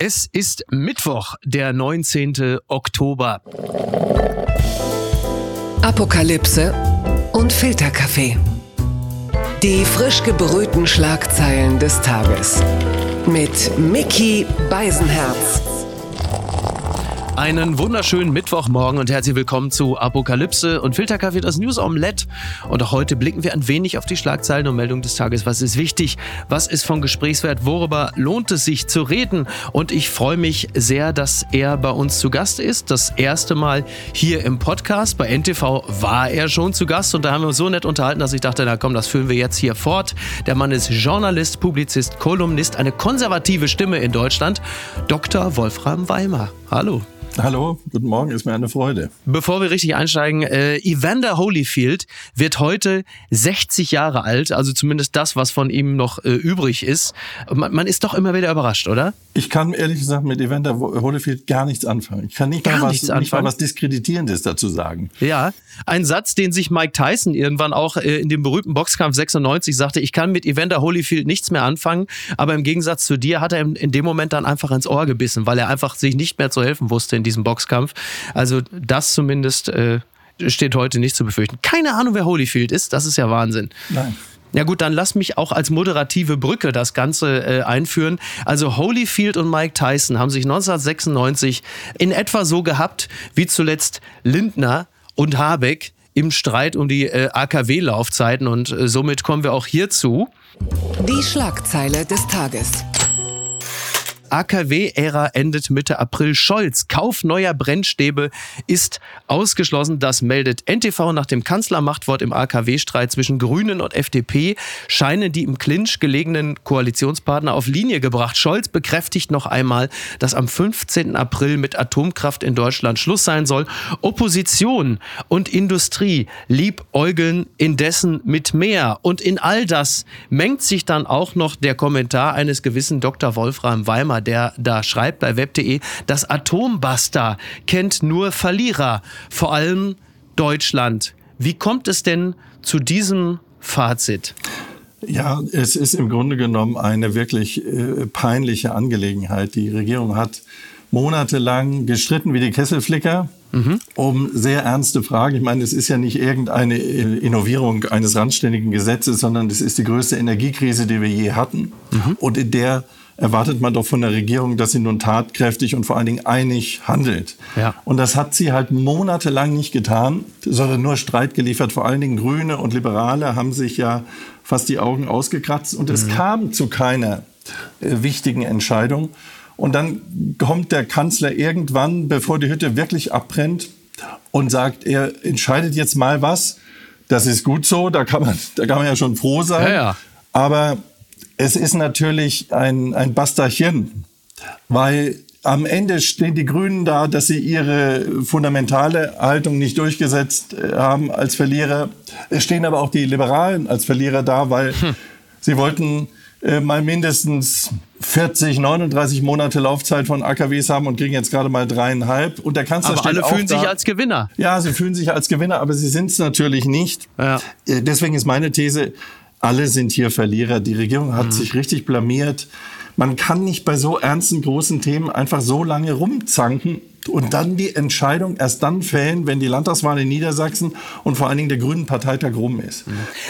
Es ist Mittwoch, der 19. Oktober. Apokalypse und Filterkaffee. Die frisch gebrühten Schlagzeilen des Tages. Mit Mickey Beisenherz. Einen wunderschönen Mittwochmorgen und herzlich willkommen zu Apokalypse und Filterkaffee, das News Omelette. Und auch heute blicken wir ein wenig auf die Schlagzeilen und Meldungen des Tages. Was ist wichtig? Was ist von Gesprächswert? Worüber lohnt es sich zu reden? Und ich freue mich sehr, dass er bei uns zu Gast ist. Das erste Mal hier im Podcast. Bei NTV war er schon zu Gast und da haben wir uns so nett unterhalten, dass ich dachte, na komm, das führen wir jetzt hier fort. Der Mann ist Journalist, Publizist, Kolumnist, eine konservative Stimme in Deutschland. Dr. Wolfram Weimer. Hallo. Hallo, guten Morgen, ist mir eine Freude. Bevor wir richtig einsteigen, äh, Evander Holyfield wird heute 60 Jahre alt, also zumindest das, was von ihm noch äh, übrig ist. Man, man, ist doch immer wieder überrascht, oder? Ich kann ehrlich gesagt mit Evander Holyfield gar nichts anfangen. Ich kann nicht, gar mal, was, nicht mal was Diskreditierendes dazu sagen. Ja, ein Satz, den sich Mike Tyson irgendwann auch äh, in dem berühmten Boxkampf 96 sagte, ich kann mit Evander Holyfield nichts mehr anfangen, aber im Gegensatz zu dir hat er in, in dem Moment dann einfach ins Ohr gebissen, weil er einfach sich nicht mehr zu helfen wusste in diesem Boxkampf. Also das zumindest äh, steht heute nicht zu befürchten. Keine Ahnung, wer Holyfield ist. Das ist ja Wahnsinn. Nein. Ja gut, dann lass mich auch als moderative Brücke das Ganze äh, einführen. Also Holyfield und Mike Tyson haben sich 1996 in etwa so gehabt wie zuletzt Lindner und Habeck im Streit um die äh, AKW-Laufzeiten und äh, somit kommen wir auch hierzu. Die Schlagzeile des Tages. AKW-Ära endet Mitte April. Scholz, Kauf neuer Brennstäbe ist ausgeschlossen. Das meldet NTV nach dem Kanzlermachtwort im AKW-Streit zwischen Grünen und FDP. Scheinen die im Clinch gelegenen Koalitionspartner auf Linie gebracht. Scholz bekräftigt noch einmal, dass am 15. April mit Atomkraft in Deutschland Schluss sein soll. Opposition und Industrie liebäugeln indessen mit mehr. Und in all das mengt sich dann auch noch der Kommentar eines gewissen Dr. Wolfram Weimar der da schreibt bei web.de, das Atombuster kennt nur Verlierer, vor allem Deutschland. Wie kommt es denn zu diesem Fazit? Ja, es ist im Grunde genommen eine wirklich äh, peinliche Angelegenheit. Die Regierung hat monatelang gestritten wie die Kesselflicker mhm. um sehr ernste Fragen. Ich meine, es ist ja nicht irgendeine äh, Innovierung eines randständigen Gesetzes, sondern es ist die größte Energiekrise, die wir je hatten. Mhm. Und in der erwartet man doch von der Regierung, dass sie nun tatkräftig und vor allen Dingen einig handelt. Ja. Und das hat sie halt monatelang nicht getan, sondern nur Streit geliefert. Vor allen Dingen Grüne und Liberale haben sich ja fast die Augen ausgekratzt und mhm. es kam zu keiner äh, wichtigen Entscheidung. Und dann kommt der Kanzler irgendwann, bevor die Hütte wirklich abbrennt, und sagt, er entscheidet jetzt mal was. Das ist gut so, da kann man, da kann man ja schon froh sein. Ja, ja. Aber es ist natürlich ein, ein Basterchen, weil am Ende stehen die Grünen da, dass sie ihre fundamentale Haltung nicht durchgesetzt äh, haben als Verlierer. Es stehen aber auch die Liberalen als Verlierer da, weil hm. sie wollten äh, mal mindestens 40, 39 Monate Laufzeit von AKWs haben und kriegen jetzt gerade mal dreieinhalb. Und der Kanzler aber steht alle fühlen da. sich als Gewinner. Ja, sie fühlen sich als Gewinner, aber sie sind es natürlich nicht. Ja. Äh, deswegen ist meine These, alle sind hier Verlierer. Die Regierung hat mhm. sich richtig blamiert. Man kann nicht bei so ernsten, großen Themen einfach so lange rumzanken und dann die Entscheidung erst dann fällen, wenn die Landtagswahl in Niedersachsen und vor allen Dingen der Grünen Parteitag rum ist.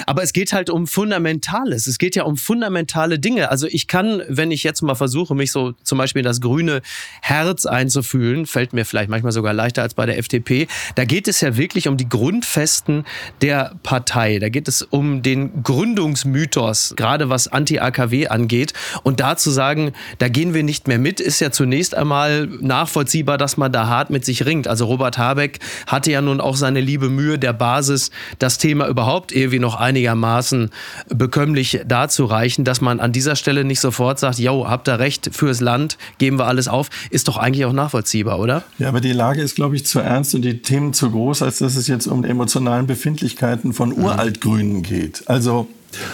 Aber es geht halt um Fundamentales. Es geht ja um fundamentale Dinge. Also ich kann, wenn ich jetzt mal versuche, mich so zum Beispiel in das grüne Herz einzufühlen, fällt mir vielleicht manchmal sogar leichter als bei der FDP. Da geht es ja wirklich um die Grundfesten der Partei. Da geht es um den Gründungsmythos, gerade was Anti-AKW angeht. Und da zu sagen, da gehen wir nicht mehr mit, ist ja zunächst einmal nachvollziehbar, dass man da hart mit sich ringt. Also Robert Habeck hatte ja nun auch seine liebe Mühe der Basis, das Thema überhaupt irgendwie noch einigermaßen bekömmlich darzureichen, dass man an dieser Stelle nicht sofort sagt, jo, habt ihr recht, fürs Land geben wir alles auf, ist doch eigentlich auch nachvollziehbar, oder? Ja, aber die Lage ist, glaube ich, zu ernst und die Themen zu groß, als dass es jetzt um die emotionalen Befindlichkeiten von mhm. Uraltgrünen geht. Also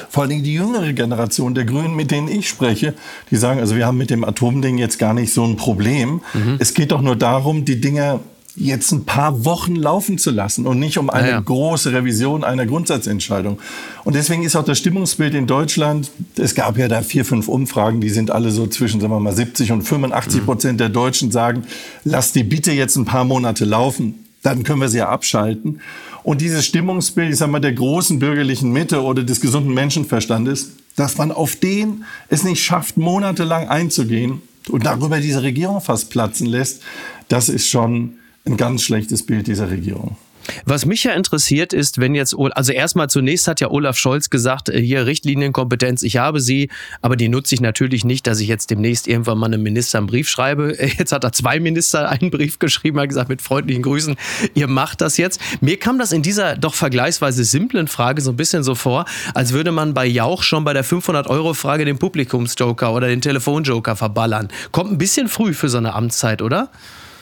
vor allen Dingen die jüngere Generation der Grünen, mit denen ich spreche, die sagen, also wir haben mit dem Atomding jetzt gar nicht so ein Problem. Mhm. Es geht doch nur darum, die Dinge jetzt ein paar Wochen laufen zu lassen und nicht um eine ja, große Revision einer Grundsatzentscheidung. Und deswegen ist auch das Stimmungsbild in Deutschland, es gab ja da vier, fünf Umfragen, die sind alle so zwischen, sagen wir mal, 70 und 85 Prozent der Deutschen sagen, lass die bitte jetzt ein paar Monate laufen, dann können wir sie ja abschalten. Und dieses Stimmungsbild, ich sag mal, der großen bürgerlichen Mitte oder des gesunden Menschenverstandes, dass man auf den es nicht schafft, monatelang einzugehen und darüber diese Regierung fast platzen lässt, das ist schon ein ganz schlechtes Bild dieser Regierung. Was mich ja interessiert ist, wenn jetzt, also erstmal zunächst hat ja Olaf Scholz gesagt, äh, hier Richtlinienkompetenz, ich habe sie, aber die nutze ich natürlich nicht, dass ich jetzt demnächst irgendwann mal einem Minister einen Brief schreibe. Jetzt hat er zwei Minister einen Brief geschrieben, hat gesagt, mit freundlichen Grüßen, ihr macht das jetzt. Mir kam das in dieser doch vergleichsweise simplen Frage so ein bisschen so vor, als würde man bei Jauch schon bei der 500-Euro-Frage den Publikumsjoker oder den Telefonjoker verballern. Kommt ein bisschen früh für so eine Amtszeit, oder?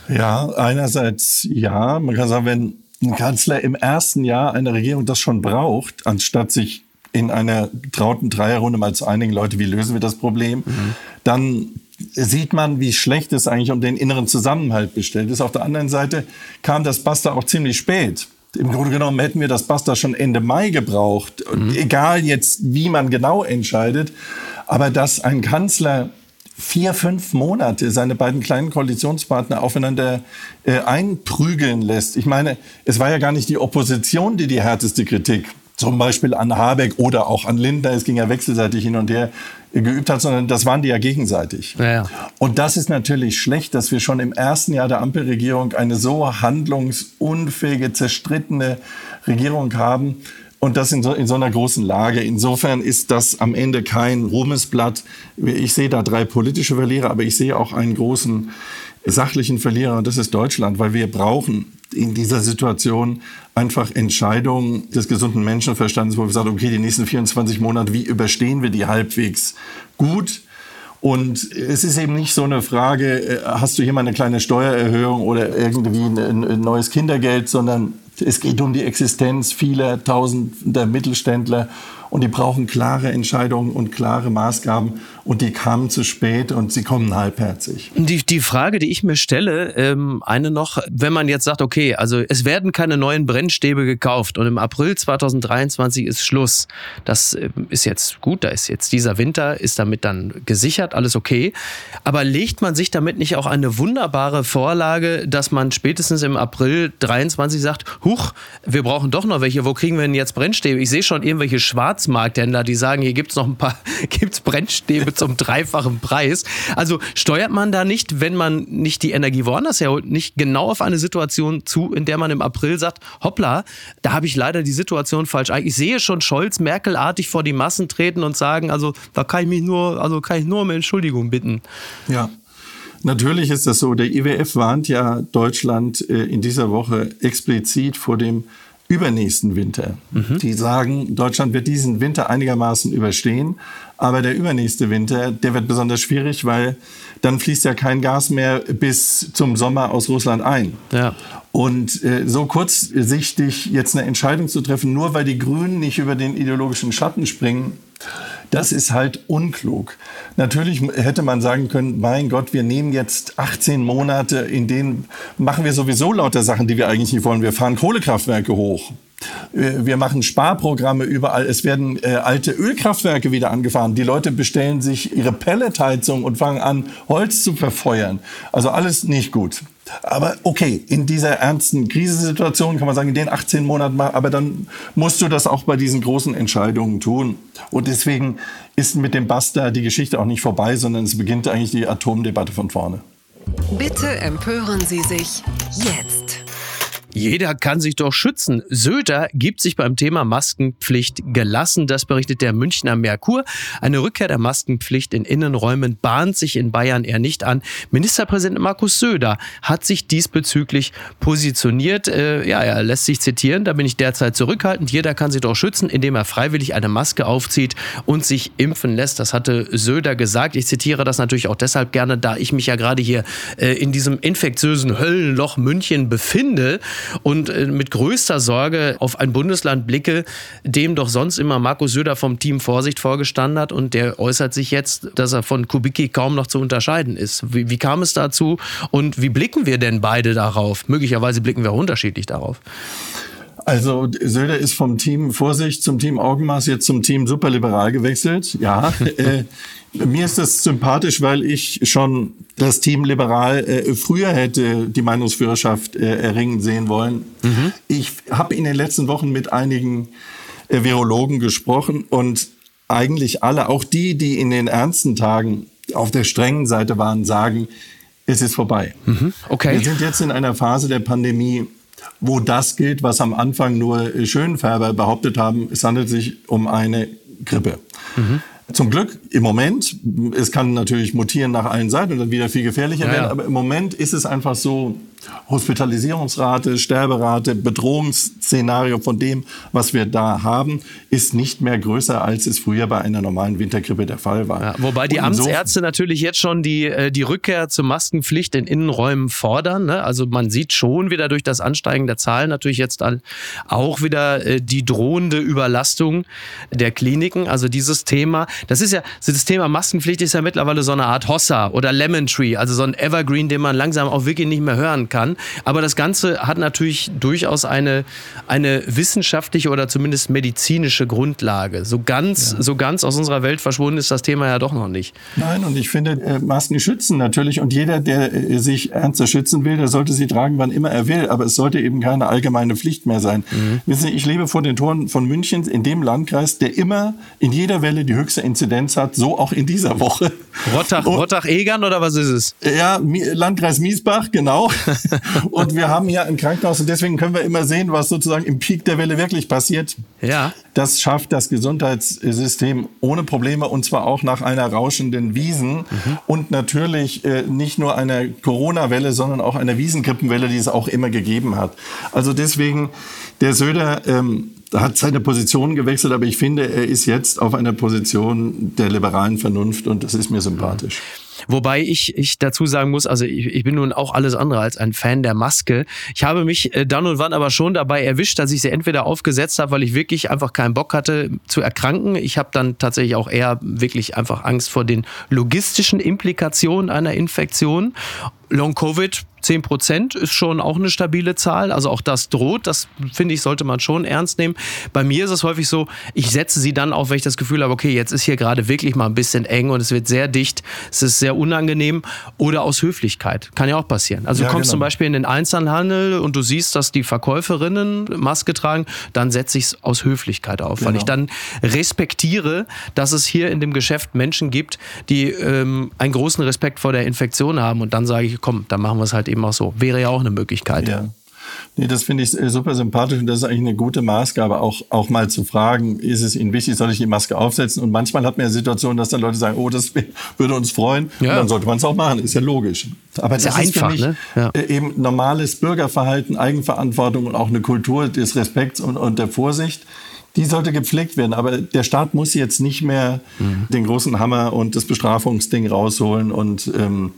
Ja, einerseits ja. Man kann sagen, wenn ein Kanzler im ersten Jahr einer Regierung das schon braucht, anstatt sich in einer trauten Dreierrunde mal zu einigen Leute, wie lösen wir das Problem, mhm. dann sieht man, wie schlecht es eigentlich um den inneren Zusammenhalt bestellt ist. Auf der anderen Seite kam das Basta auch ziemlich spät. Im Grunde genommen hätten wir das Basta schon Ende Mai gebraucht. Mhm. Egal jetzt, wie man genau entscheidet. Aber dass ein Kanzler vier, fünf Monate seine beiden kleinen Koalitionspartner aufeinander äh, einprügeln lässt. Ich meine, es war ja gar nicht die Opposition, die die härteste Kritik zum Beispiel an Habeck oder auch an Lindner, es ging ja wechselseitig hin und her, äh, geübt hat, sondern das waren die ja gegenseitig. Ja, ja. Und das ist natürlich schlecht, dass wir schon im ersten Jahr der Ampelregierung eine so handlungsunfähige, zerstrittene Regierung haben, und das in so, in so einer großen Lage. Insofern ist das am Ende kein Ruhmesblatt. Ich sehe da drei politische Verlierer, aber ich sehe auch einen großen sachlichen Verlierer und das ist Deutschland, weil wir brauchen in dieser Situation einfach Entscheidungen des gesunden Menschenverstandes, wo wir sagen, okay, die nächsten 24 Monate, wie überstehen wir die halbwegs gut? Und es ist eben nicht so eine Frage, äh, hast du hier mal eine kleine Steuererhöhung oder irgendwie ein neues Kindergeld, sondern es geht um die Existenz vieler tausender Mittelständler und die brauchen klare Entscheidungen und klare Maßgaben und die kamen zu spät und sie kommen halbherzig. Die, die Frage, die ich mir stelle, ähm, eine noch, wenn man jetzt sagt, okay, also es werden keine neuen Brennstäbe gekauft und im April 2023 ist Schluss. Das äh, ist jetzt gut, da ist jetzt dieser Winter, ist damit dann gesichert, alles okay. Aber legt man sich damit nicht auch eine wunderbare Vorlage, dass man spätestens im April 23 sagt, huch, wir brauchen doch noch welche, wo kriegen wir denn jetzt Brennstäbe? Ich sehe schon irgendwelche Schwarz Schwarzmarkthändler, die sagen, hier gibt es noch ein paar gibt's Brennstäbe zum dreifachen Preis. Also steuert man da nicht, wenn man nicht die Energie woanders herholt, nicht genau auf eine Situation zu, in der man im April sagt, hoppla, da habe ich leider die Situation falsch. Ich sehe schon Scholz Merkel-artig vor die Massen treten und sagen, also da kann ich mich nur, also kann ich nur um Entschuldigung bitten. Ja. Natürlich ist das so. Der IWF warnt ja Deutschland äh, in dieser Woche explizit vor dem übernächsten Winter. Mhm. Die sagen, Deutschland wird diesen Winter einigermaßen überstehen, aber der übernächste Winter, der wird besonders schwierig, weil dann fließt ja kein Gas mehr bis zum Sommer aus Russland ein. Ja. Und äh, so kurzsichtig jetzt eine Entscheidung zu treffen, nur weil die Grünen nicht über den ideologischen Schatten springen, das ist halt unklug. Natürlich hätte man sagen können, mein Gott, wir nehmen jetzt 18 Monate, in denen machen wir sowieso lauter Sachen, die wir eigentlich nicht wollen. Wir fahren Kohlekraftwerke hoch. Wir machen Sparprogramme überall. Es werden äh, alte Ölkraftwerke wieder angefahren. Die Leute bestellen sich ihre Pelletheizung und fangen an, Holz zu verfeuern. Also alles nicht gut. Aber okay, in dieser ernsten Krisensituation kann man sagen, in den 18 Monaten mal, aber dann musst du das auch bei diesen großen Entscheidungen tun. Und deswegen ist mit dem Basta die Geschichte auch nicht vorbei, sondern es beginnt eigentlich die Atomdebatte von vorne. Bitte empören Sie sich jetzt. Jeder kann sich doch schützen. Söder gibt sich beim Thema Maskenpflicht gelassen. Das berichtet der Münchner Merkur. Eine Rückkehr der Maskenpflicht in Innenräumen bahnt sich in Bayern eher nicht an. Ministerpräsident Markus Söder hat sich diesbezüglich positioniert. Äh, ja, er lässt sich zitieren. Da bin ich derzeit zurückhaltend. Jeder kann sich doch schützen, indem er freiwillig eine Maske aufzieht und sich impfen lässt. Das hatte Söder gesagt. Ich zitiere das natürlich auch deshalb gerne, da ich mich ja gerade hier äh, in diesem infektiösen Höllenloch München befinde. Und äh, mit größter Sorge auf ein Bundesland blicke, dem doch sonst immer Markus Söder vom Team Vorsicht vorgestanden hat und der äußert sich jetzt, dass er von Kubicki kaum noch zu unterscheiden ist. Wie, wie kam es dazu und wie blicken wir denn beide darauf? Möglicherweise blicken wir auch unterschiedlich darauf. Also Söder ist vom Team Vorsicht zum Team Augenmaß jetzt zum Team Superliberal gewechselt. Ja, äh, mir ist das sympathisch, weil ich schon das Team Liberal äh, früher hätte die Meinungsführerschaft äh, erringen sehen wollen. Mhm. Ich habe in den letzten Wochen mit einigen äh, Virologen gesprochen und eigentlich alle, auch die, die in den ernsten Tagen auf der strengen Seite waren, sagen, es ist vorbei. Mhm. Okay. Wir sind jetzt in einer Phase der Pandemie, wo das gilt, was am Anfang nur Schönfärber behauptet haben. Es handelt sich um eine Grippe. Mhm. Zum Glück im Moment, es kann natürlich mutieren nach allen Seiten und dann wieder viel gefährlicher ja, werden, aber im Moment ist es einfach so, Hospitalisierungsrate, Sterberate, Bedrohungsszenario von dem, was wir da haben, ist nicht mehr größer, als es früher bei einer normalen Wintergrippe der Fall war. Ja, wobei die Amtsärzte natürlich jetzt schon die, äh, die Rückkehr zur Maskenpflicht in Innenräumen fordern. Ne? Also man sieht schon wieder durch das Ansteigen der Zahlen natürlich jetzt auch wieder äh, die drohende Überlastung der Kliniken. Also dieses Thema, das ist ja, das Thema Maskenpflicht ist ja mittlerweile so eine Art Hossa oder Lemon Tree, also so ein Evergreen, den man langsam auch wirklich nicht mehr hören kann. Aber das Ganze hat natürlich durchaus eine, eine wissenschaftliche oder zumindest medizinische Grundlage. So ganz, ja. so ganz aus unserer Welt verschwunden ist das Thema ja doch noch nicht. Nein, und ich finde, äh, Masken schützen natürlich. Und jeder, der äh, sich ernster schützen will, der sollte sie tragen, wann immer er will. Aber es sollte eben keine allgemeine Pflicht mehr sein. Mhm. Wissen Sie, ich lebe vor den Toren von München, in dem Landkreis, der immer in jeder Welle die höchste Inzidenz hat, so auch in dieser Woche. Rottach-Egern oder was ist es? Ja, Landkreis Miesbach, genau. und wir haben hier ein Krankenhaus und deswegen können wir immer sehen, was sozusagen im Peak der Welle wirklich passiert. Ja. Das schafft das Gesundheitssystem ohne Probleme und zwar auch nach einer rauschenden Wiesen mhm. und natürlich äh, nicht nur einer Corona-Welle, sondern auch einer Wiesengrippenwelle, die es auch immer gegeben hat. Also deswegen, der Söder ähm, hat seine Position gewechselt, aber ich finde, er ist jetzt auf einer Position der liberalen Vernunft und das ist mir sympathisch. Wobei ich, ich dazu sagen muss, also ich, ich bin nun auch alles andere als ein Fan der Maske. Ich habe mich äh, dann und wann aber schon dabei erwischt, dass ich sie entweder aufgesetzt habe, weil ich wirklich einfach keinen Bock hatte zu erkranken. Ich habe dann tatsächlich auch eher wirklich einfach Angst vor den logistischen Implikationen einer Infektion. Long Covid 10 Prozent ist schon auch eine stabile Zahl. Also auch das droht. Das finde ich, sollte man schon ernst nehmen. Bei mir ist es häufig so, ich setze sie dann auf, wenn ich das Gefühl habe, okay, jetzt ist hier gerade wirklich mal ein bisschen eng und es wird sehr dicht. Es ist sehr unangenehm. Oder aus Höflichkeit. Kann ja auch passieren. Also ja, du kommst genau. zum Beispiel in den Einzelhandel und du siehst, dass die Verkäuferinnen Maske tragen, dann setze ich es aus Höflichkeit auf, genau. weil ich dann respektiere, dass es hier in dem Geschäft Menschen gibt, die ähm, einen großen Respekt vor der Infektion haben. Und dann sage ich, komm, dann machen wir es halt eben auch so. Wäre ja auch eine Möglichkeit. Ja. Nee, das finde ich äh, super sympathisch und das ist eigentlich eine gute Maßgabe, auch, auch mal zu fragen, ist es Ihnen wichtig, soll ich die Maske aufsetzen? Und manchmal hat man ja Situationen, dass dann Leute sagen, oh, das würde uns freuen. Ja. Und dann sollte man es auch machen, ist ja logisch. Aber das ist, ja ist einfach, ne? ja. Äh, eben normales Bürgerverhalten, Eigenverantwortung und auch eine Kultur des Respekts und, und der Vorsicht die sollte gepflegt werden. Aber der Staat muss jetzt nicht mehr mhm. den großen Hammer und das Bestrafungsding rausholen und ähm,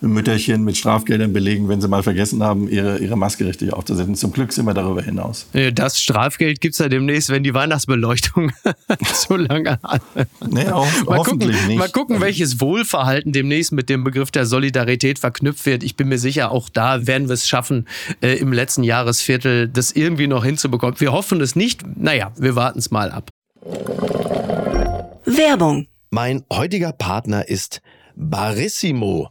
Mütterchen mit Strafgeldern belegen, wenn sie mal vergessen haben, ihre, ihre Maske richtig aufzusetzen. Zum Glück sind wir darüber hinaus. Das Strafgeld gibt es ja demnächst, wenn die Weihnachtsbeleuchtung so lange hat. Nee, ho mal hoffentlich gucken, nicht. Mal gucken, welches Wohlverhalten demnächst mit dem Begriff der Solidarität verknüpft wird. Ich bin mir sicher, auch da werden wir es schaffen, äh, im letzten Jahresviertel das irgendwie noch hinzubekommen. Wir hoffen es nicht. Naja, wir warten es mal ab. Werbung. Mein heutiger Partner ist Barissimo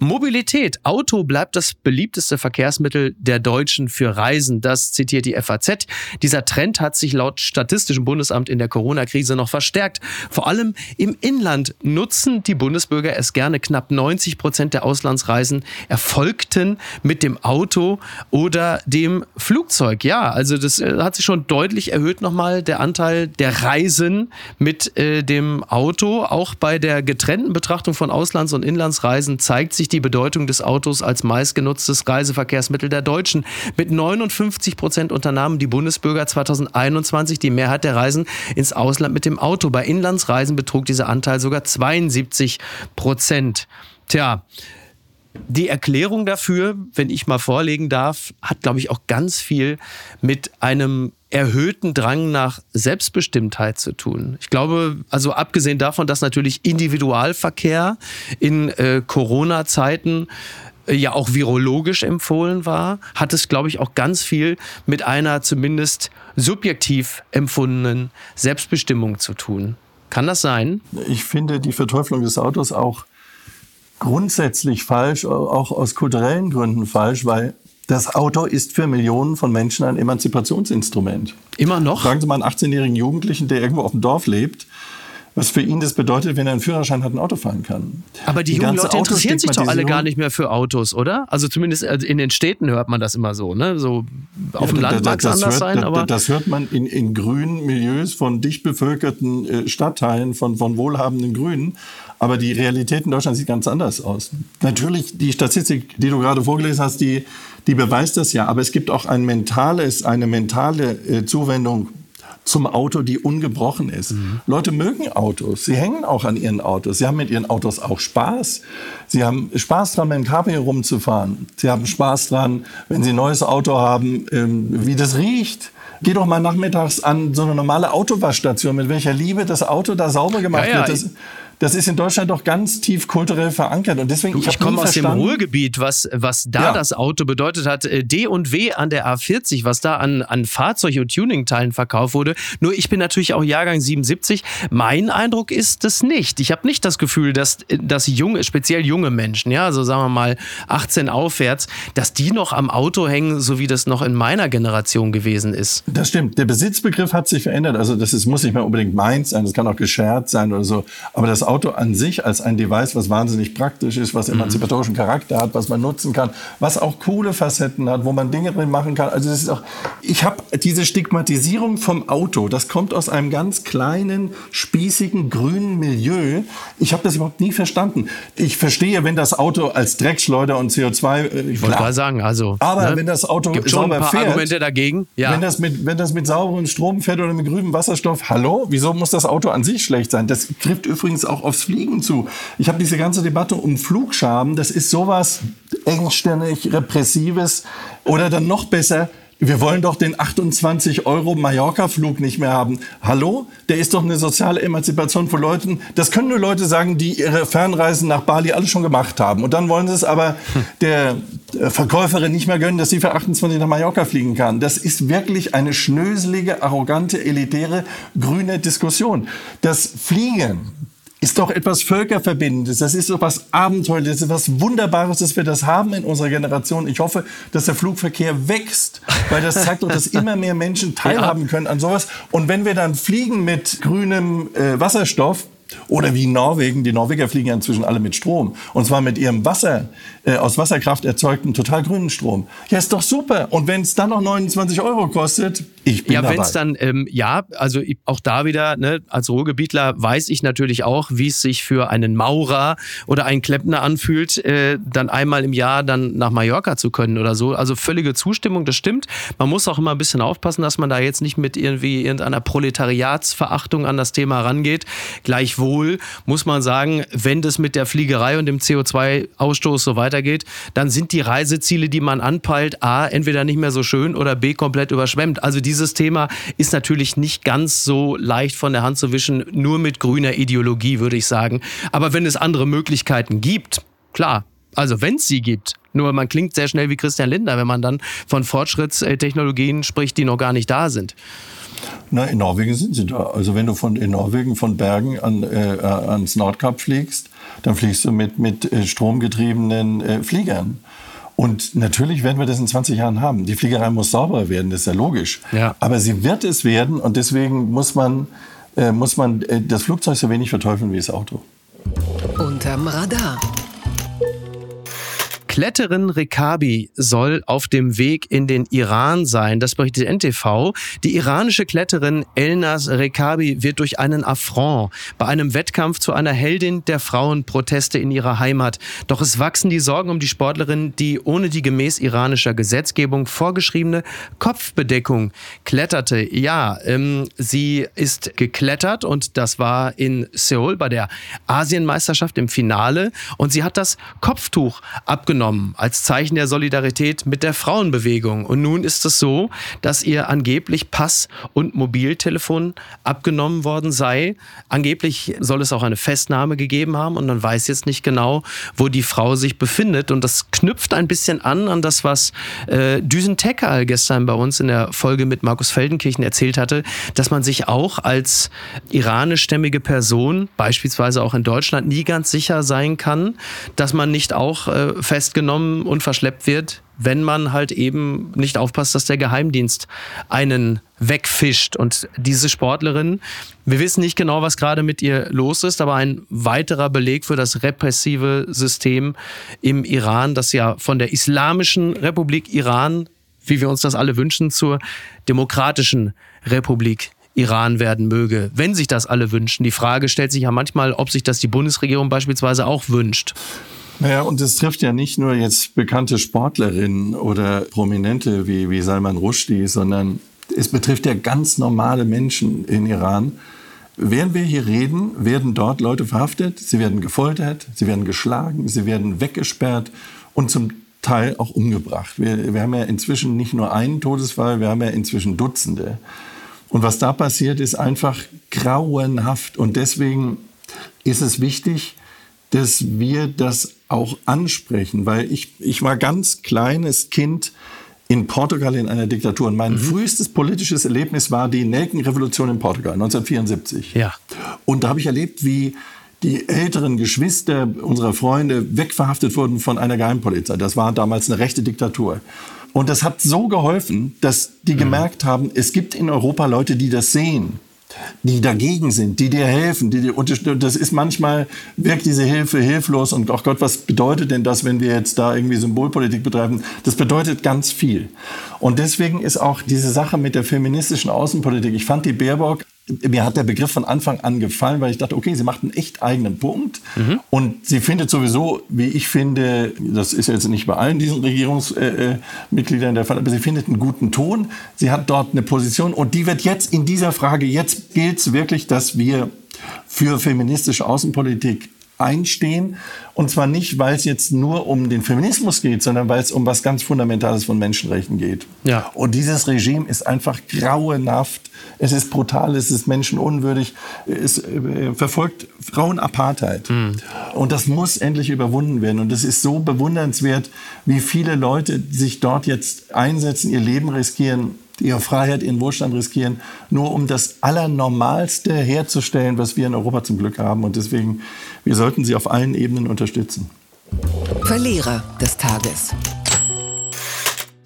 Mobilität. Auto bleibt das beliebteste Verkehrsmittel der Deutschen für Reisen. Das zitiert die FAZ. Dieser Trend hat sich laut Statistischem Bundesamt in der Corona-Krise noch verstärkt. Vor allem im Inland nutzen die Bundesbürger es gerne. Knapp 90 Prozent der Auslandsreisen erfolgten mit dem Auto oder dem Flugzeug. Ja, also das äh, hat sich schon deutlich erhöht nochmal der Anteil der Reisen mit äh, dem Auto. Auch bei der getrennten Betrachtung von Auslands- und Inlandsreisen zeigt sich die Bedeutung des Autos als meistgenutztes Reiseverkehrsmittel der Deutschen. Mit 59 Prozent unternahmen die Bundesbürger 2021 die Mehrheit der Reisen ins Ausland mit dem Auto. Bei Inlandsreisen betrug dieser Anteil sogar 72 Prozent. Tja, die Erklärung dafür, wenn ich mal vorlegen darf, hat, glaube ich, auch ganz viel mit einem erhöhten Drang nach Selbstbestimmtheit zu tun. Ich glaube, also abgesehen davon, dass natürlich Individualverkehr in äh, Corona-Zeiten äh, ja auch virologisch empfohlen war, hat es, glaube ich, auch ganz viel mit einer zumindest subjektiv empfundenen Selbstbestimmung zu tun. Kann das sein? Ich finde die Verteuflung des Autos auch grundsätzlich falsch, auch aus kulturellen Gründen falsch, weil das Auto ist für Millionen von Menschen ein Emanzipationsinstrument. Immer noch? Fragen Sie mal einen 18-jährigen Jugendlichen, der irgendwo auf dem Dorf lebt, was für ihn das bedeutet, wenn er einen Führerschein hat, ein Auto fahren kann. Aber die, die jungen Leute interessieren sich doch alle gar nicht mehr für Autos, oder? Also zumindest äh, in den Städten hört man das immer so, ne? So auf ja, dem Land mag es anders hört, sein, aber das hört man in, in grünen Milieus von dicht bevölkerten äh, Stadtteilen von von wohlhabenden Grünen. Aber die Realität in Deutschland sieht ganz anders aus. Natürlich, die Statistik, die du gerade vorgelesen hast, die, die beweist das ja. Aber es gibt auch ein mentales, eine mentale äh, Zuwendung zum Auto, die ungebrochen ist. Mhm. Leute mögen Autos. Sie hängen auch an ihren Autos. Sie haben mit ihren Autos auch Spaß. Sie haben Spaß dran, mit dem Cabrio rumzufahren. Sie haben Spaß dran, wenn Sie ein neues Auto haben, ähm, wie das riecht. Geh doch mal nachmittags an so eine normale Autowaschstation, mit welcher Liebe das Auto da sauber gemacht ja, ja. wird. Das, das ist in Deutschland doch ganz tief kulturell verankert. Und deswegen, ich, ich komme aus dem Ruhrgebiet, was, was da ja. das Auto bedeutet hat. Äh, D und W an der A40, was da an, an Fahrzeug- und Tuningteilen verkauft wurde. Nur ich bin natürlich auch Jahrgang 77. Mein Eindruck ist es nicht. Ich habe nicht das Gefühl, dass, dass junge, speziell junge Menschen, ja, also sagen wir mal 18 aufwärts, dass die noch am Auto hängen, so wie das noch in meiner Generation gewesen ist. Das stimmt. Der Besitzbegriff hat sich verändert. Also das ist, muss nicht mehr unbedingt meins sein, das kann auch geschert sein oder so. Aber das Auto an sich als ein Device, was wahnsinnig praktisch ist, was emanzipatorischen Charakter hat, was man nutzen kann, was auch coole Facetten hat, wo man Dinge drin machen kann. Also es ist auch, ich habe diese Stigmatisierung vom Auto, das kommt aus einem ganz kleinen, spießigen, grünen Milieu. Ich habe das überhaupt nie verstanden. Ich verstehe, wenn das Auto als Dreckschleuder und CO2, äh, ich wollte mal sagen, also. Aber ne? wenn das Auto Gibt schon ein paar fährt, Argumente dagegen. Ja. Wenn das mit, wenn das mit sauberem Strom fährt oder mit grünem Wasserstoff, hallo, wieso muss das Auto an sich schlecht sein? Das trifft übrigens auch auch aufs Fliegen zu. Ich habe diese ganze Debatte um Flugschaben, das ist sowas engstirnig, repressives oder dann noch besser, wir wollen doch den 28 Euro Mallorca-Flug nicht mehr haben. Hallo? Der ist doch eine soziale Emanzipation von Leuten. Das können nur Leute sagen, die ihre Fernreisen nach Bali alle schon gemacht haben. Und dann wollen sie es aber der Verkäuferin nicht mehr gönnen, dass sie für 28 nach Mallorca fliegen kann. Das ist wirklich eine schnöselige, arrogante, elitäre, grüne Diskussion. Das Fliegen ist doch etwas Völkerverbindendes. Das ist doch was Abenteuerliches, das ist was Wunderbares, dass wir das haben in unserer Generation. Ich hoffe, dass der Flugverkehr wächst, weil das zeigt doch, dass immer mehr Menschen teilhaben können an sowas. Und wenn wir dann fliegen mit grünem äh, Wasserstoff, oder wie Norwegen, die Norweger fliegen ja inzwischen alle mit Strom. Und zwar mit ihrem Wasser, äh, aus Wasserkraft erzeugten total grünen Strom. Ja, ist doch super. Und wenn es dann noch 29 Euro kostet, Ich bin ja, wenn es dann, ähm, ja, also auch da wieder, ne, als Ruhrgebietler weiß ich natürlich auch, wie es sich für einen Maurer oder einen Klempner anfühlt, äh, dann einmal im Jahr dann nach Mallorca zu können oder so. Also völlige Zustimmung, das stimmt. Man muss auch immer ein bisschen aufpassen, dass man da jetzt nicht mit irgendwie irgendeiner Proletariatsverachtung an das Thema rangeht. Gleichwohl muss man sagen, wenn das mit der Fliegerei und dem CO2-Ausstoß so weitergeht, dann sind die Reiseziele, die man anpeilt, A, entweder nicht mehr so schön oder B, komplett überschwemmt. Also dieses Thema ist natürlich nicht ganz so leicht von der Hand zu wischen, nur mit grüner Ideologie, würde ich sagen. Aber wenn es andere Möglichkeiten gibt, klar, also wenn es sie gibt, nur man klingt sehr schnell wie Christian Lindner, wenn man dann von Fortschrittstechnologien spricht, die noch gar nicht da sind. Na, in Norwegen sind sie da. Also wenn du von in Norwegen von Bergen an, äh, ans Nordkap fliegst, dann fliegst du mit, mit äh, stromgetriebenen äh, Fliegern. Und natürlich werden wir das in 20 Jahren haben. Die Fliegerei muss sauberer werden, das ist ja logisch. Ja. Aber sie wird es werden und deswegen muss man, äh, muss man äh, das Flugzeug so wenig verteufeln wie das Auto. Unterm Radar. Kletterin Rekabi soll auf dem Weg in den Iran sein. Das berichtet NTV. Die iranische Kletterin Elnas Rekabi wird durch einen Affront bei einem Wettkampf zu einer Heldin der Frauenproteste in ihrer Heimat. Doch es wachsen die Sorgen um die Sportlerin, die ohne die gemäß iranischer Gesetzgebung vorgeschriebene Kopfbedeckung kletterte. Ja, ähm, sie ist geklettert und das war in Seoul bei der Asienmeisterschaft im Finale und sie hat das Kopftuch abgenommen als Zeichen der Solidarität mit der Frauenbewegung. Und nun ist es so, dass ihr angeblich Pass und Mobiltelefon abgenommen worden sei. Angeblich soll es auch eine Festnahme gegeben haben und man weiß jetzt nicht genau, wo die Frau sich befindet. Und das knüpft ein bisschen an an das, was äh, Düsen Tekal gestern bei uns in der Folge mit Markus Feldenkirchen erzählt hatte, dass man sich auch als iranischstämmige Person, beispielsweise auch in Deutschland, nie ganz sicher sein kann, dass man nicht auch äh, festgenommen und verschleppt wird, wenn man halt eben nicht aufpasst, dass der Geheimdienst einen wegfischt. Und diese Sportlerin, wir wissen nicht genau, was gerade mit ihr los ist, aber ein weiterer Beleg für das repressive System im Iran, das ja von der Islamischen Republik Iran, wie wir uns das alle wünschen, zur Demokratischen Republik Iran werden möge, wenn sich das alle wünschen. Die Frage stellt sich ja manchmal, ob sich das die Bundesregierung beispielsweise auch wünscht. Naja, und es trifft ja nicht nur jetzt bekannte Sportlerinnen oder Prominente wie, wie Salman Rushdie, sondern es betrifft ja ganz normale Menschen in Iran. Während wir hier reden, werden dort Leute verhaftet, sie werden gefoltert, sie werden geschlagen, sie werden weggesperrt und zum Teil auch umgebracht. Wir, wir haben ja inzwischen nicht nur einen Todesfall, wir haben ja inzwischen Dutzende. Und was da passiert, ist einfach grauenhaft. Und deswegen ist es wichtig, dass wir das auch ansprechen, weil ich, ich war ganz kleines Kind in Portugal in einer Diktatur. Und mein Mhm. frühestes politisches Erlebnis war die Nelkenrevolution in Portugal 1974. Ja. Und da habe ich erlebt, wie die älteren Geschwister unserer Freunde wegverhaftet wurden von einer Geheimpolizei. Das war damals eine rechte Diktatur. Und das hat so geholfen, dass die gemerkt haben, es gibt in Europa Leute, die das sehen die dagegen sind, die dir helfen, die dir unterstützen. Das ist manchmal, wirkt diese Hilfe hilflos und ach Gott, was bedeutet denn das, wenn wir jetzt da irgendwie Symbolpolitik betreiben? Das bedeutet ganz viel. Und deswegen ist auch diese Sache mit der feministischen Außenpolitik, ich fand die Baerbock, mir hat der Begriff von Anfang an gefallen, weil ich dachte, okay, sie macht einen echt eigenen Punkt. Und sie findet sowieso, wie ich finde, das ist jetzt nicht bei allen diesen Regierungsmitgliedern der Fall, aber sie findet einen guten Ton. Sie hat dort eine Position und die wird jetzt in dieser Frage, jetzt gilt es wirklich, dass wir für feministische Außenpolitik einstehen. Und zwar nicht, weil es jetzt nur um den Feminismus geht, sondern weil es um was ganz Fundamentales von Menschenrechten geht. Ja. Und dieses Regime ist einfach grauenhaft. Es ist brutal, es ist menschenunwürdig. Es äh, verfolgt Frauenapartheit. Und das muss endlich überwunden werden. Und es ist so bewundernswert, wie viele Leute sich dort jetzt einsetzen, ihr Leben riskieren, ihre Freiheit, ihren Wohlstand riskieren, nur um das Allernormalste herzustellen, was wir in Europa zum Glück haben. Und deswegen, wir sollten sie auf allen Ebenen unterstützen. Verlierer des Tages.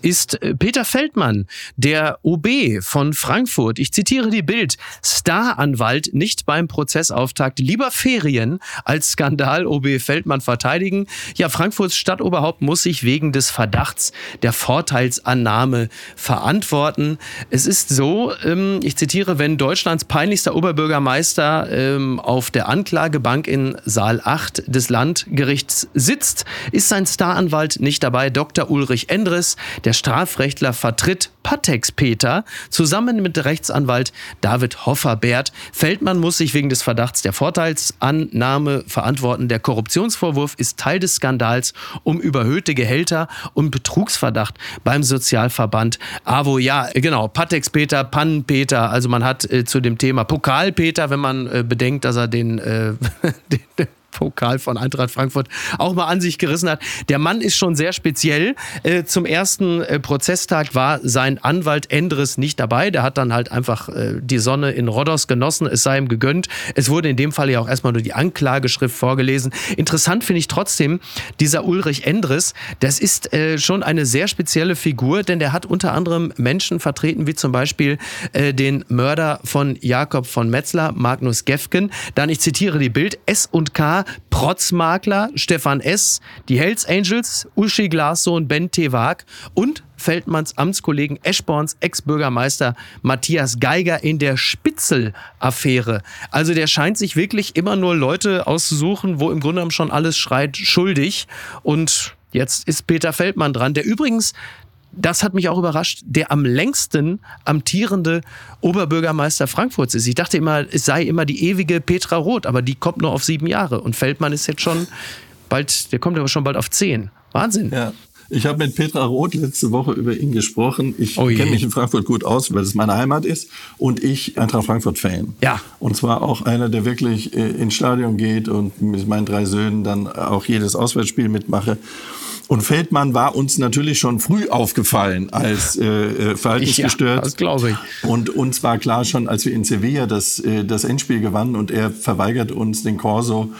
Ist äh, Peter Feldmann, der OB von Frankfurt. Ich zitiere die Bild. Staranwalt nicht beim Prozessauftakt. Lieber Ferien als Skandal OB Feldmann verteidigen. Ja, Frankfurts Stadtoberhaupt muss sich wegen des Verdachts der Vorteilsannahme verantworten. Es ist so, ähm, ich zitiere, wenn Deutschlands peinlichster Oberbürgermeister ähm, auf der Anklagebank in Saal 8 des Landgerichts sitzt, ist sein Staranwalt nicht dabei. Dr. Ulrich Endres, der Strafrechtler, vertritt Patex Peter zusammen mit Rechtsanwalt David Hofferbert. Feldmann muss sich wegen des Verdachts der Vorteilsannahme verantworten. Der Korruptionsvorwurf ist Teil des Skandals um überhöhte Gehälter und Betrugsverdacht beim Sozialverband AWO. Ja, genau, Patex Peter, Pannen Peter. Also man hat äh, zu dem Thema Pokal Peter, wenn man äh, bedenkt, dass er den, äh, den Pokal von Eintracht Frankfurt auch mal an sich gerissen hat. Der Mann ist schon sehr speziell. Äh, zum ersten äh, Prozesstag war sein Anwalt Endres nicht dabei. Der hat dann halt einfach äh, die Sonne in Rhodos genossen. Es sei ihm gegönnt. Es wurde in dem Fall ja auch erstmal nur die Anklageschrift vorgelesen. Interessant finde ich trotzdem, dieser Ulrich Endres, das ist schon eine sehr spezielle Figur, denn der hat unter anderem Menschen vertreten, wie zum Beispiel den Mörder von Jakob von Metzler, Magnus Gefgen. Dann, ich zitiere die Bild, S und K Protzmakler Stefan S., die Hells Angels, Uschi Glassohn, Ben Tewag und Feldmanns Amtskollegen Eschborns Ex-Bürgermeister Matthias Geiger in der Spitzel-Affäre. Also der scheint sich wirklich immer nur Leute auszusuchen, wo im Grunde genommen schon alles schreit schuldig. Und jetzt ist Peter Feldmann dran, der übrigens das hat mich auch überrascht, der am längsten amtierende Oberbürgermeister Frankfurts ist. Ich dachte immer, es sei immer die ewige Petra Roth, aber die kommt nur auf sieben Jahre. Und Feldmann ist jetzt schon bald, der kommt aber schon bald auf zehn. Wahnsinn. Ja. Ich habe mit Petra Roth letzte Woche über ihn gesprochen. Ich oh kenne mich in Frankfurt gut aus, weil es meine Heimat ist. Und ich Eintracht Frankfurt-Fan. Ja. Und zwar auch einer, der wirklich äh, ins Stadion geht und mit meinen drei Söhnen dann auch jedes Auswärtsspiel mitmache. Und Feldmann war uns natürlich schon früh aufgefallen als äh, äh verhaltensgestört. Ja, das glaube ich. Und uns war klar schon, als wir in Sevilla das, äh, das Endspiel gewannen und er verweigert uns den Corso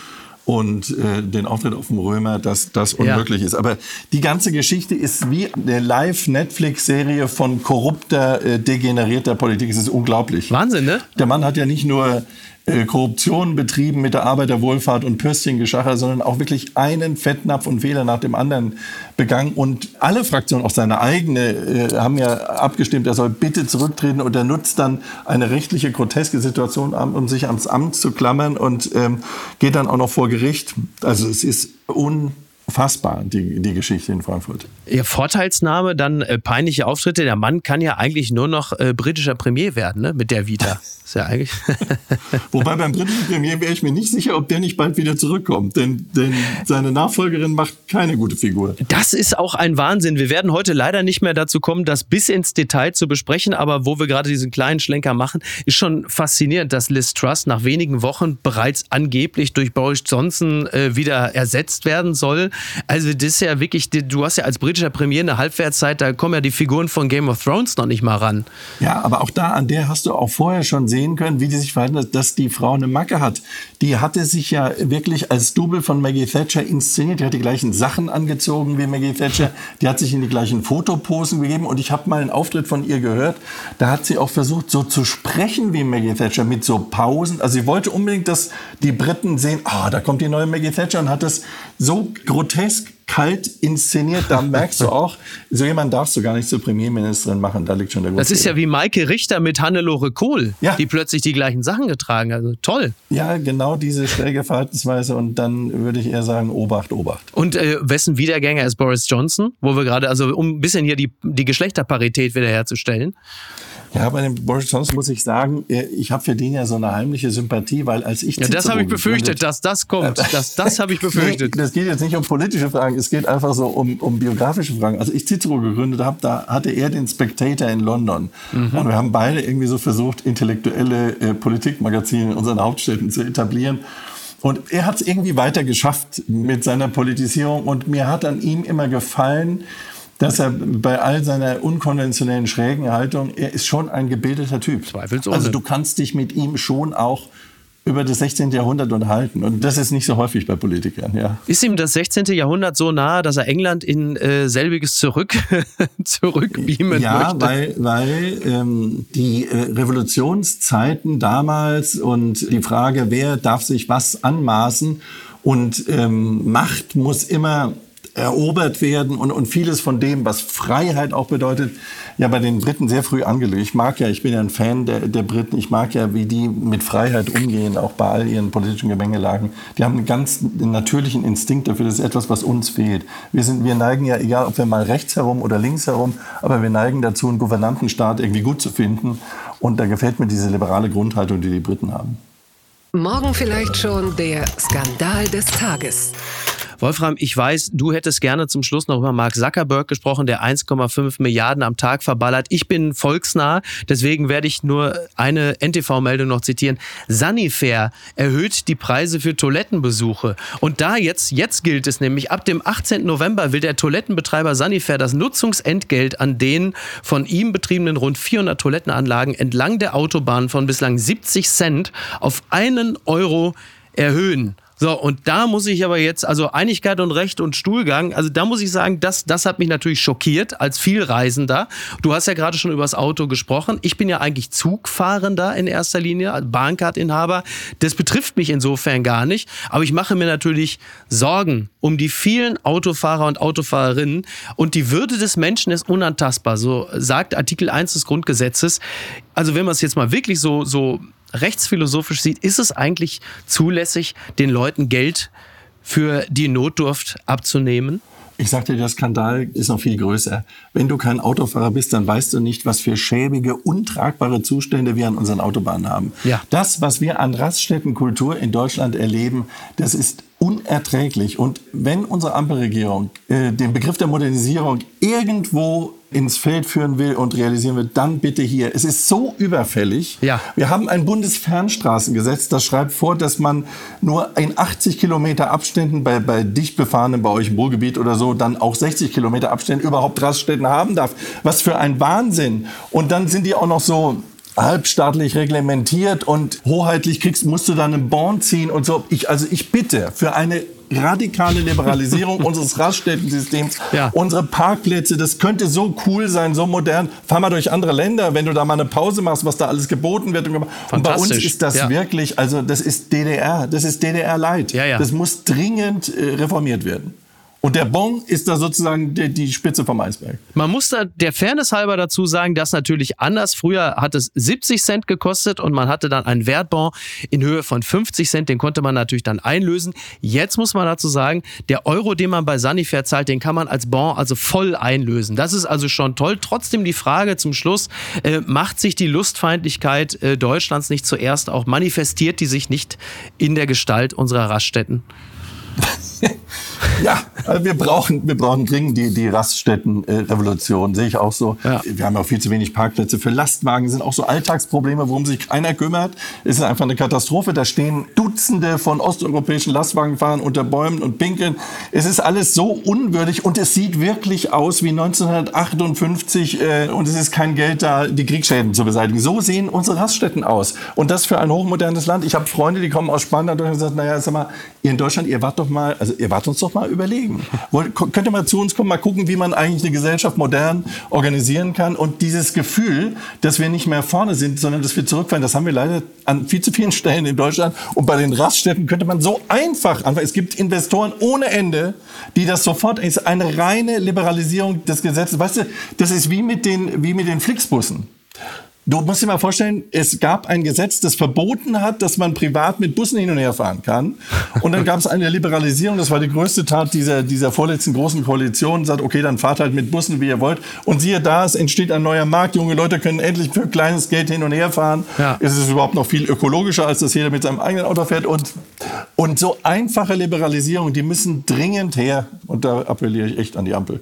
und äh, den Auftritt auf dem Römer, dass das unmöglich ja. ist. Aber die ganze Geschichte ist wie eine Live-Netflix-Serie von korrupter, äh, degenerierter Politik. Es ist unglaublich. Wahnsinn, ne? Der Mann hat ja nicht nur äh, Korruption betrieben mit der Arbeiterwohlfahrt und Pürstchengeschacher, sondern auch wirklich einen Fettnapf und Fehler nach dem anderen begangen. Und alle Fraktionen, auch seine eigene, äh, haben ja abgestimmt, er soll bitte zurücktreten und er nutzt dann eine rechtliche groteske Situation, um sich ans Amt zu klammern und ähm, geht dann auch noch vor Gericht. Also es ist un fassbar, die, die Geschichte in Frankfurt. Ihr Vorteilsnahme, dann äh, peinliche Auftritte. Der Mann kann ja eigentlich nur noch äh, britischer Premier werden, ne? mit der Vita. Ist ja eigentlich. Wobei beim britischen Premier wäre ich mir nicht sicher, ob der nicht bald wieder zurückkommt, denn, denn seine Nachfolgerin macht keine gute Figur. Das ist auch ein Wahnsinn. Wir werden heute leider nicht mehr dazu kommen, das bis ins Detail zu besprechen, aber wo wir gerade diesen kleinen Schlenker machen, ist schon faszinierend, dass Liz Truss nach wenigen Wochen bereits angeblich durch Boris Johnson äh, wieder ersetzt werden soll. Also das ist ja wirklich, du hast ja als britischer Premier eine Halbwertszeit, da kommen ja die Figuren von Game of Thrones noch nicht mal ran. Ja, aber auch da, an der hast du auch vorher schon sehen können, wie die sich verhalten, dass die Frau eine Macke hat. Die hatte sich ja wirklich als Double von Maggie Thatcher inszeniert. Die hat die gleichen Sachen angezogen wie Maggie Thatcher. Die hat sich in die gleichen Fotoposen gegeben. Und ich habe mal einen Auftritt von ihr gehört. Da hat sie auch versucht, so zu sprechen wie Maggie Thatcher mit so Pausen. Also sie wollte unbedingt, dass die Briten sehen, ah, da kommt die neue Maggie Thatcher und hat das so grotesk kalt inszeniert, da merkst du auch, so jemand darfst du gar nicht zur Premierministerin machen, da liegt schon der Grund. Das ist ja wie Maike Richter mit Hannelore Kohl, ja. die plötzlich die gleichen Sachen getragen Also toll. Ja, genau diese schräge Verhaltensweise und dann würde ich eher sagen, Obacht, Obacht. Und äh, wessen Wiedergänger ist Boris Johnson, wo wir gerade, also um ein bisschen hier die, die Geschlechterparität wiederherzustellen? Ja, bei dem Boris Johnson muss ich sagen, äh, ich habe für den ja so eine heimliche Sympathie, weil als ich ja, das habe ich befürchtet, dass das kommt. Das, das habe ich befürchtet. nee, das geht jetzt nicht um politische Fragen, es geht einfach so um, um biografische Fragen. Als ich Cicero gegründet habe, da hatte er den Spectator in London. Mhm. Und wir haben beide irgendwie so versucht, intellektuelle äh, Politikmagazine in unseren Hauptstädten zu etablieren. Und er hat es irgendwie weiter geschafft mit seiner Politisierung. Und mir hat an ihm immer gefallen, dass er bei all seiner unkonventionellen schrägen Haltung, er ist schon ein gebildeter Typ. Zweifelsohne. Also du kannst dich mit ihm schon auch über das 16. Jahrhundert unterhalten. Und das ist nicht so häufig bei Politikern, ja. Ist ihm das 16. Jahrhundert so nahe, dass er England in äh, selbiges zurück, zurückbeamen ja, möchte? Ja, weil, weil ähm, die äh, Revolutionszeiten damals und die Frage, wer darf sich was anmaßen und ähm, Macht muss immer erobert werden und, und vieles von dem, was Freiheit auch bedeutet, ja bei den Briten sehr früh angelegt. Ich mag ja, ich bin ja ein Fan der, der Briten, ich mag ja, wie die mit Freiheit umgehen, auch bei all ihren politischen Gemengelagen. Die haben einen ganz natürlichen Instinkt dafür, das ist etwas, was uns fehlt. Wir, sind, wir neigen ja, egal ob wir mal rechts herum oder links herum, aber wir neigen dazu, einen Gouvernantenstaat irgendwie gut zu finden. Und da gefällt mir diese liberale Grundhaltung, die die Briten haben. Morgen vielleicht schon der Skandal des Tages. Wolfram, ich weiß, du hättest gerne zum Schluss noch über Mark Zuckerberg gesprochen, der 1,5 Milliarden am Tag verballert. Ich bin volksnah, deswegen werde ich nur eine NTV-Meldung noch zitieren. Sanifair erhöht die Preise für Toilettenbesuche. Und da jetzt, jetzt gilt es nämlich, ab dem 18. November will der Toilettenbetreiber Sanifair das Nutzungsentgelt an den von ihm betriebenen rund 400 Toilettenanlagen entlang der Autobahn von bislang 70 Cent auf einen Euro erhöhen. So, und da muss ich aber jetzt, also Einigkeit und Recht und Stuhlgang, also da muss ich sagen, das, das hat mich natürlich schockiert als Vielreisender. Du hast ja gerade schon über das Auto gesprochen. Ich bin ja eigentlich Zugfahrender in erster Linie, als Bahncard-Inhaber. Das betrifft mich insofern gar nicht. Aber ich mache mir natürlich Sorgen um die vielen Autofahrer und Autofahrerinnen. Und die Würde des Menschen ist unantastbar. So sagt Artikel 1 des Grundgesetzes. Also wenn man es jetzt mal wirklich so, so rechtsphilosophisch sieht, ist es eigentlich zulässig, den Leuten Geld für die Notdurft abzunehmen? Ich sagte, der Skandal ist noch viel größer. Wenn du kein Autofahrer bist, dann weißt du nicht, was für schäbige, untragbare Zustände wir an unseren Autobahnen haben. Ja. Das, was wir an Raststättenkultur in Deutschland erleben, das ist unerträglich. Und wenn unsere Ampelregierung äh, den Begriff der Modernisierung irgendwo ins Feld führen will und realisieren will, dann bitte hier. Es ist so überfällig. Ja. Wir haben ein Bundesfernstraßengesetz, das schreibt vor, dass man nur in 80 Kilometer Abständen bei, bei dicht befahrenen, bei euch im Ruhrgebiet oder so, dann auch 60 Kilometer Abständen überhaupt Raststätten haben darf. Was für ein Wahnsinn. Und dann sind die auch noch so halbstaatlich reglementiert und hoheitlich kriegst, musst du dann einen Bon ziehen und so. Ich, also ich bitte für eine radikale Liberalisierung unseres Raststättensystems, ja. unsere Parkplätze, das könnte so cool sein, so modern. Fahr mal durch andere Länder, wenn du da mal eine Pause machst, was da alles geboten wird. Und bei uns ist das ja. wirklich, also das ist DDR, das ist DDR-Light. Ja, das muss dringend äh, reformiert werden. Und der Bon ist da sozusagen die, die, Spitze vom Eisberg. Man muss da der Fairness halber dazu sagen, dass natürlich anders. Früher hat es 70 Cent gekostet und man hatte dann einen Wertbon in Höhe von 50 Cent. Den konnte man natürlich dann einlösen. Jetzt muss man dazu sagen, der Euro, den man bei Sanifair zahlt, den kann man als Bon also voll einlösen. Das ist also schon toll. Trotzdem die Frage zum Schluss, äh, macht sich die Lustfeindlichkeit äh, Deutschlands nicht zuerst auch, manifestiert die sich nicht in der Gestalt unserer Raststätten? ja, also wir brauchen, wir brauchen dringend die, die Raststättenrevolution, sehe ich auch so. Ja. Wir haben auch viel zu wenig Parkplätze für Lastwagen, sind auch so Alltagsprobleme, worum sich keiner kümmert. Es ist einfach eine Katastrophe. Da stehen Dutzende von osteuropäischen Lastwagenfahrern unter Bäumen und pinkeln. Es ist alles so unwürdig und es sieht wirklich aus wie 1958 äh, und es ist kein Geld da, die Kriegsschäden zu beseitigen. So sehen unsere Raststätten aus. Und das für ein hochmodernes Land. Ich habe Freunde, die kommen aus Spanien und sagen, naja, sag mal, ihr in Deutschland, ihr wart doch mal, also ihr wart uns doch mal überlegen. Könnt ihr mal zu uns kommen, mal gucken, wie man eigentlich eine Gesellschaft modern organisieren kann. Und dieses Gefühl, dass wir nicht mehr vorne sind, sondern dass wir zurückfallen, das haben wir leider an viel zu vielen Stellen in Deutschland. Und bei den Raststätten könnte man so einfach anfangen. Es gibt Investoren ohne Ende, die das sofort, ist eine reine Liberalisierung des Gesetzes. Weißt du, das ist wie mit den, wie mit den Flixbussen. Du musst dir mal vorstellen, es gab ein Gesetz, das verboten hat, dass man privat mit Bussen hin und her fahren kann. Und dann gab es eine Liberalisierung, das war die größte Tat dieser, dieser vorletzten großen Koalition, sagt, okay, dann fahrt halt mit Bussen, wie ihr wollt. Und siehe da, es entsteht ein neuer Markt, junge Leute können endlich für kleines Geld hin und her fahren. Ja. Es ist überhaupt noch viel ökologischer, als dass jeder mit seinem eigenen Auto fährt. Und, und so einfache Liberalisierung, die müssen dringend her. Und da appelliere ich echt an die Ampel.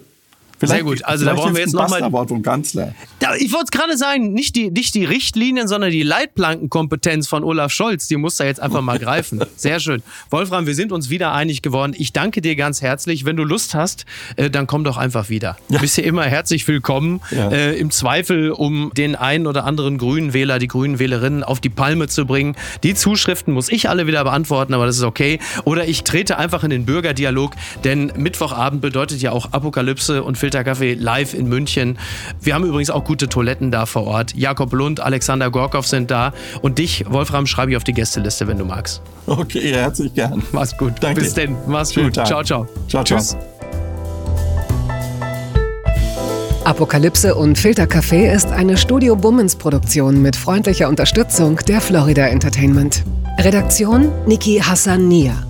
Sehr gut. Also da brauchen wir jetzt nochmal. vom Kanzler. Ja, ich wollte es gerade sagen, nicht die, nicht die Richtlinien, sondern die Leitplankenkompetenz von Olaf Scholz, die muss da jetzt einfach mal greifen. Sehr schön. Wolfram, wir sind uns wieder einig geworden. Ich danke dir ganz herzlich. Wenn du Lust hast, äh, dann komm doch einfach wieder. Du bist hier immer herzlich willkommen. Ja. Äh, Im Zweifel, um den einen oder anderen grünen Wähler, die grünen Wählerinnen auf die Palme zu bringen. Die Zuschriften muss ich alle wieder beantworten, aber das ist okay. Oder ich trete einfach in den Bürgerdialog, denn Mittwochabend bedeutet ja auch Apokalypse und Filterkaffee live in München. Wir haben übrigens auch gute Toiletten da vor Ort. Jakob Lund, Alexander Gorkow sind da und dich, Wolfram, schreibe ich auf die Gästeliste, wenn du magst. Okay, herzlich gern. Mach's gut. Danke. Bis denn. Mach's Schönen gut. Tag. Ciao, ciao. Ciao, ciao. Tschüss. Apokalypse und Filtercafé ist eine Studio Bummens Produktion mit freundlicher Unterstützung der Florida Entertainment. Redaktion Niki Hassania.